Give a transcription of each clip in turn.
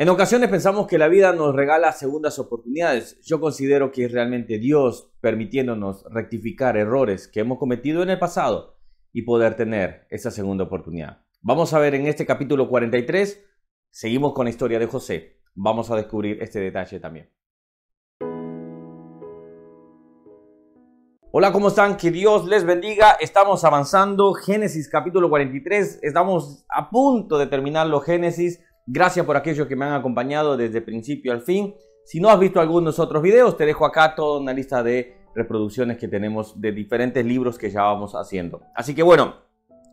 En ocasiones pensamos que la vida nos regala segundas oportunidades. Yo considero que es realmente Dios permitiéndonos rectificar errores que hemos cometido en el pasado y poder tener esa segunda oportunidad. Vamos a ver en este capítulo 43, seguimos con la historia de José. Vamos a descubrir este detalle también. Hola, ¿cómo están? Que Dios les bendiga. Estamos avanzando. Génesis capítulo 43. Estamos a punto de terminar los Génesis. Gracias por aquellos que me han acompañado desde principio al fin. Si no has visto algunos otros videos, te dejo acá toda una lista de reproducciones que tenemos de diferentes libros que ya vamos haciendo. Así que bueno,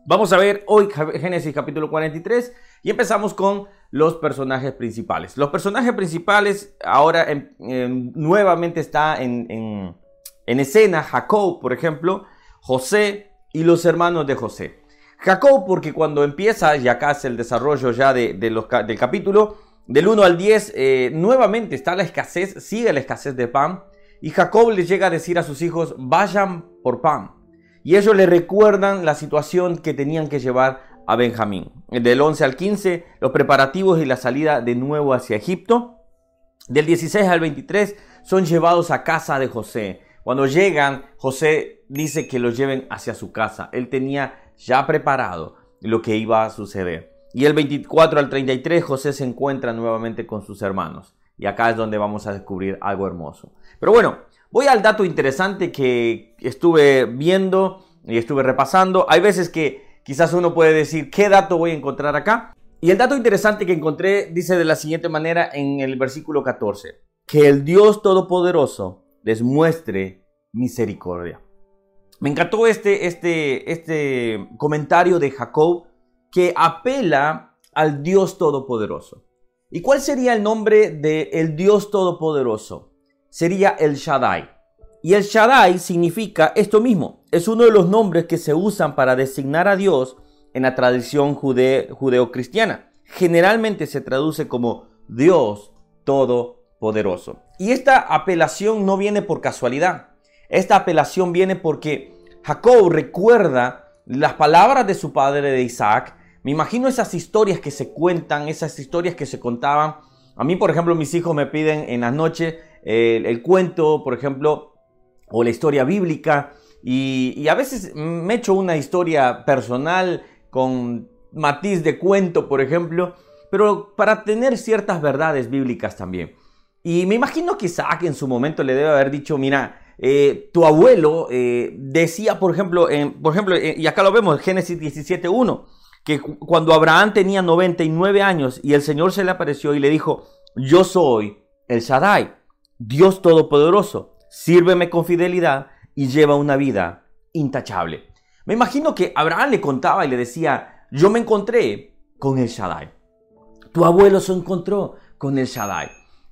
vamos a ver hoy Génesis capítulo 43 y empezamos con los personajes principales. Los personajes principales ahora nuevamente está en, en, en escena Jacob, por ejemplo, José y los hermanos de José. Jacob, porque cuando empieza, y acá el desarrollo ya de, del capítulo, del 1 al 10, eh, nuevamente está la escasez, sigue la escasez de pan, y Jacob le llega a decir a sus hijos, vayan por pan. Y ellos le recuerdan la situación que tenían que llevar a Benjamín. Del 11 al 15, los preparativos y la salida de nuevo hacia Egipto. Del 16 al 23 son llevados a casa de José. Cuando llegan, José dice que los lleven hacia su casa. Él tenía ya preparado lo que iba a suceder. Y el 24 al 33 José se encuentra nuevamente con sus hermanos. Y acá es donde vamos a descubrir algo hermoso. Pero bueno, voy al dato interesante que estuve viendo y estuve repasando. Hay veces que quizás uno puede decir, ¿qué dato voy a encontrar acá? Y el dato interesante que encontré dice de la siguiente manera en el versículo 14, que el Dios Todopoderoso les muestre misericordia. Me encantó este, este, este comentario de Jacob que apela al Dios Todopoderoso. ¿Y cuál sería el nombre del el Dios Todopoderoso? Sería el Shaddai. Y el Shaddai significa esto mismo. Es uno de los nombres que se usan para designar a Dios en la tradición judeo-cristiana. Generalmente se traduce como Dios Todopoderoso. Y esta apelación no viene por casualidad. Esta apelación viene porque Jacob recuerda las palabras de su padre de Isaac. Me imagino esas historias que se cuentan, esas historias que se contaban. A mí, por ejemplo, mis hijos me piden en la noche el, cuento, por ejemplo, o la historia bíblica. Y, a veces me echo una historia personal con matiz de cuento, por ejemplo, pero para tener ciertas verdades bíblicas también. Y me imagino que Isaac en su momento le debe haber dicho, mira, eh, tu abuelo eh, decía, por ejemplo, en, por ejemplo y acá lo vemos, Génesis 17.1, que cuando Abraham tenía 99 años y el Señor se le apareció y le dijo, yo soy el Shaddai, Dios Todopoderoso, sírveme con fidelidad y lleva una vida intachable. Me imagino que Abraham le contaba y le decía, yo me encontré con el Shaddai. Tu abuelo se encontró con el Shaddai.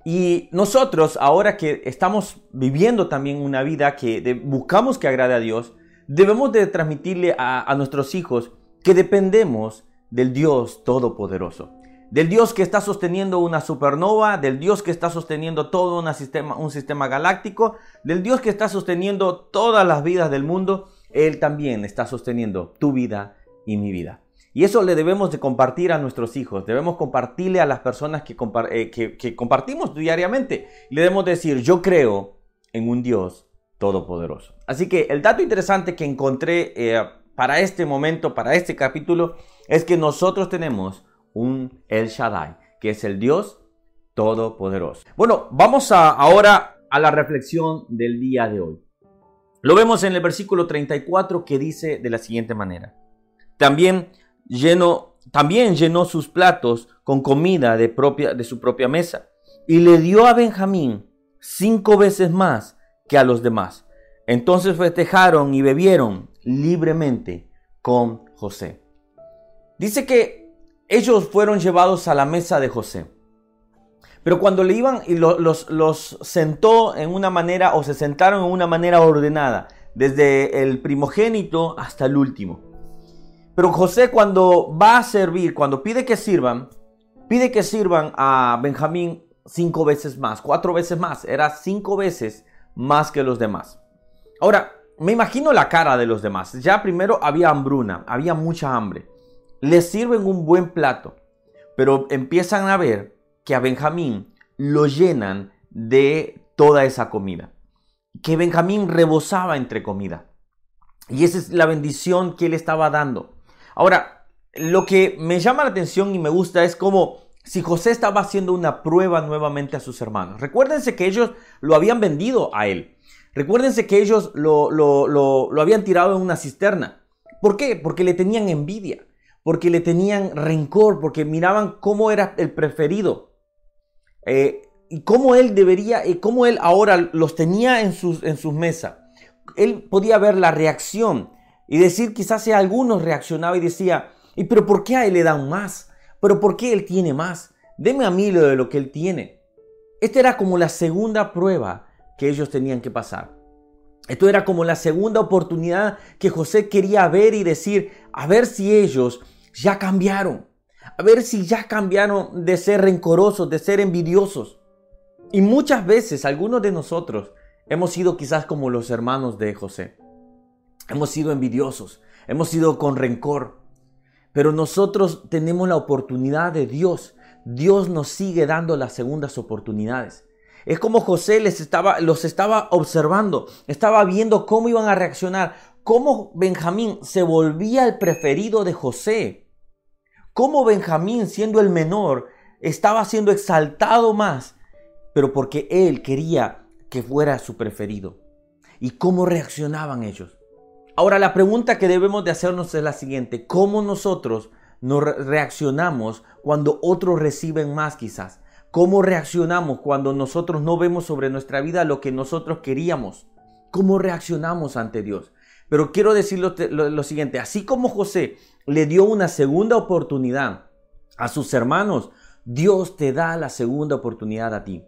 Y nosotros, ahora que estamos viviendo también una vida que buscamos que agrade a Dios, debemos de transmitirle a, nuestros hijos que dependemos del Dios Todopoderoso. Del Dios que está sosteniendo una supernova, del Dios que está sosteniendo todo una sistema, un sistema galáctico, del Dios que está sosteniendo todas las vidas del mundo, Él también está sosteniendo tu vida y mi vida. Y eso le debemos de compartir a nuestros hijos, debemos compartirle a las personas que, eh, compartimos diariamente. Le debemos decir, yo creo en un Dios todopoderoso. Así que el dato interesante que encontré eh, para este momento, para este capítulo, es que nosotros tenemos un El Shaddai, que es el Dios todopoderoso. Bueno, vamos a, ahora a la reflexión del día de hoy. Lo vemos en el versículo 34 que dice de la siguiente manera. También también llenó sus platos con comida de, propia, de su propia mesa y le dio a Benjamín cinco veces más que a los demás. Entonces festejaron y bebieron libremente con José. Dice que ellos fueron llevados a la mesa de José. Pero cuando le iban y los, los sentó en una manera o se sentaron en una manera ordenada, desde el primogénito hasta el último. Pero José cuando va a servir, cuando pide que sirvan, pide que sirvan a Benjamín cinco veces más, cuatro veces más. Era cinco veces más que los demás. Ahora, me imagino la cara de los demás. Ya primero había hambruna, había mucha hambre. Les sirven un buen plato, pero empiezan a ver que a Benjamín lo llenan de toda esa comida. Que Benjamín rebosaba entre comida. Y esa es la bendición que él estaba dando. Ahora, lo que me llama la atención y me gusta es como si José estaba haciendo una prueba nuevamente a sus hermanos. Recuérdense que ellos lo habían vendido a él. Recuérdense que ellos lo, lo, habían tirado en una cisterna. ¿Por qué? Porque le tenían envidia, porque le tenían rencor, porque miraban cómo era el preferido. Eh, y cómo él debería, y cómo él ahora los tenía en sus, en sus mesas. Él podía ver la reacción y decir, quizás si algunos reaccionaba y decía, ¿y pero por qué a él le dan más? ¿Pero por qué él tiene más? Deme a mí lo de lo que él tiene. Esta era como la segunda prueba que ellos tenían que pasar. Esto era como la segunda oportunidad que José quería ver y decir, a ver si ellos ya cambiaron, a ver si ya cambiaron de ser rencorosos, de ser envidiosos. Y muchas veces algunos de nosotros hemos sido quizás como los hermanos de José. Hemos sido envidiosos, hemos sido con rencor. Pero nosotros tenemos la oportunidad de Dios. Dios nos sigue dando las segundas oportunidades. Es como José les estaba, los estaba observando, estaba viendo cómo iban a reaccionar, cómo Benjamín se volvía el preferido de José, cómo Benjamín, siendo el menor, estaba siendo exaltado más, pero porque él quería que fuera su preferido. ¿Y cómo reaccionaban ellos? Ahora la pregunta que debemos de hacernos es la siguiente, ¿cómo nosotros nos reaccionamos cuando otros reciben más quizás? ¿Cómo reaccionamos cuando nosotros no vemos sobre nuestra vida lo que nosotros queríamos? ¿Cómo reaccionamos ante Dios? Pero quiero decir lo, lo, siguiente, así como José le dio una segunda oportunidad a sus hermanos, Dios te da la segunda oportunidad a ti.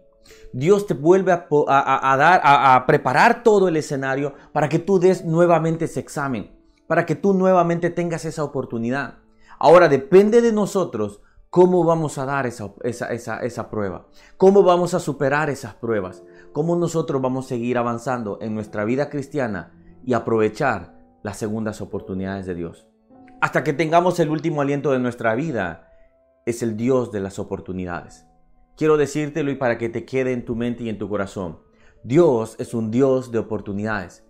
Dios te vuelve a, dar, a, preparar todo el escenario para que tú des nuevamente ese examen, para que tú nuevamente tengas esa oportunidad. Ahora depende de nosotros cómo vamos a dar esa, esa, prueba, cómo vamos a superar esas pruebas, cómo nosotros vamos a seguir avanzando en nuestra vida cristiana y aprovechar las segundas oportunidades de Dios. Hasta que tengamos el último aliento de nuestra vida, es el Dios de las oportunidades. Quiero decírtelo y para que te quede en tu mente y en tu corazón. Dios es un Dios de oportunidades.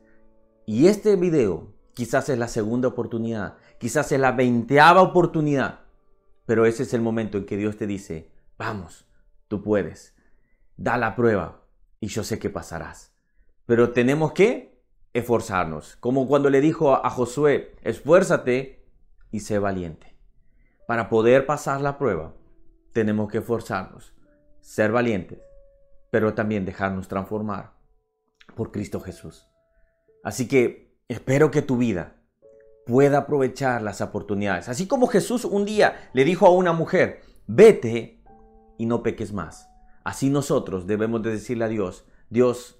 Y este video quizás es la segunda oportunidad, quizás es la veinteava oportunidad, pero ese es el momento en que Dios te dice, vamos, tú puedes, da la prueba y yo sé que pasarás. Pero tenemos que esforzarnos, como cuando le dijo a Josué, esfuérzate y sé valiente. Para poder pasar la prueba, tenemos que esforzarnos ser valientes, pero también dejarnos transformar por Cristo Jesús. Así que espero que tu vida pueda aprovechar las oportunidades. Así como Jesús un día le dijo a una mujer, vete y no peques más. Así nosotros debemos de decirle a Dios, Dios,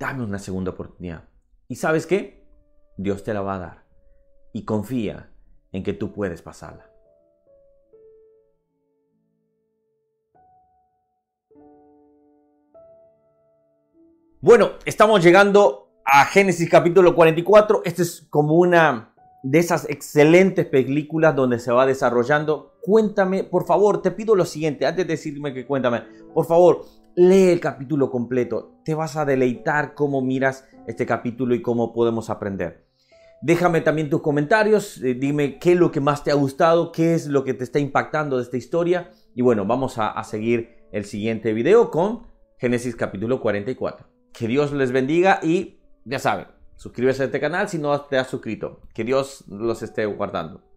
dame una segunda oportunidad. ¿Y sabes qué? Dios te la va a dar. Y confía en que tú puedes pasarla. Bueno, estamos llegando a Génesis capítulo 44. Este es como una de esas excelentes películas donde se va desarrollando. Cuéntame, por favor, te pido lo siguiente, antes de decirme que cuéntame, por favor, lee el capítulo completo. Te vas a deleitar cómo miras este capítulo y cómo podemos aprender. Déjame también tus comentarios, eh, dime qué es lo que más te ha gustado, qué es lo que te está impactando de esta historia. Y bueno, vamos a seguir el siguiente video con Génesis capítulo 44. Que Dios les bendiga y ya saben, suscríbete a este canal si no te has suscrito. Que Dios los esté guardando.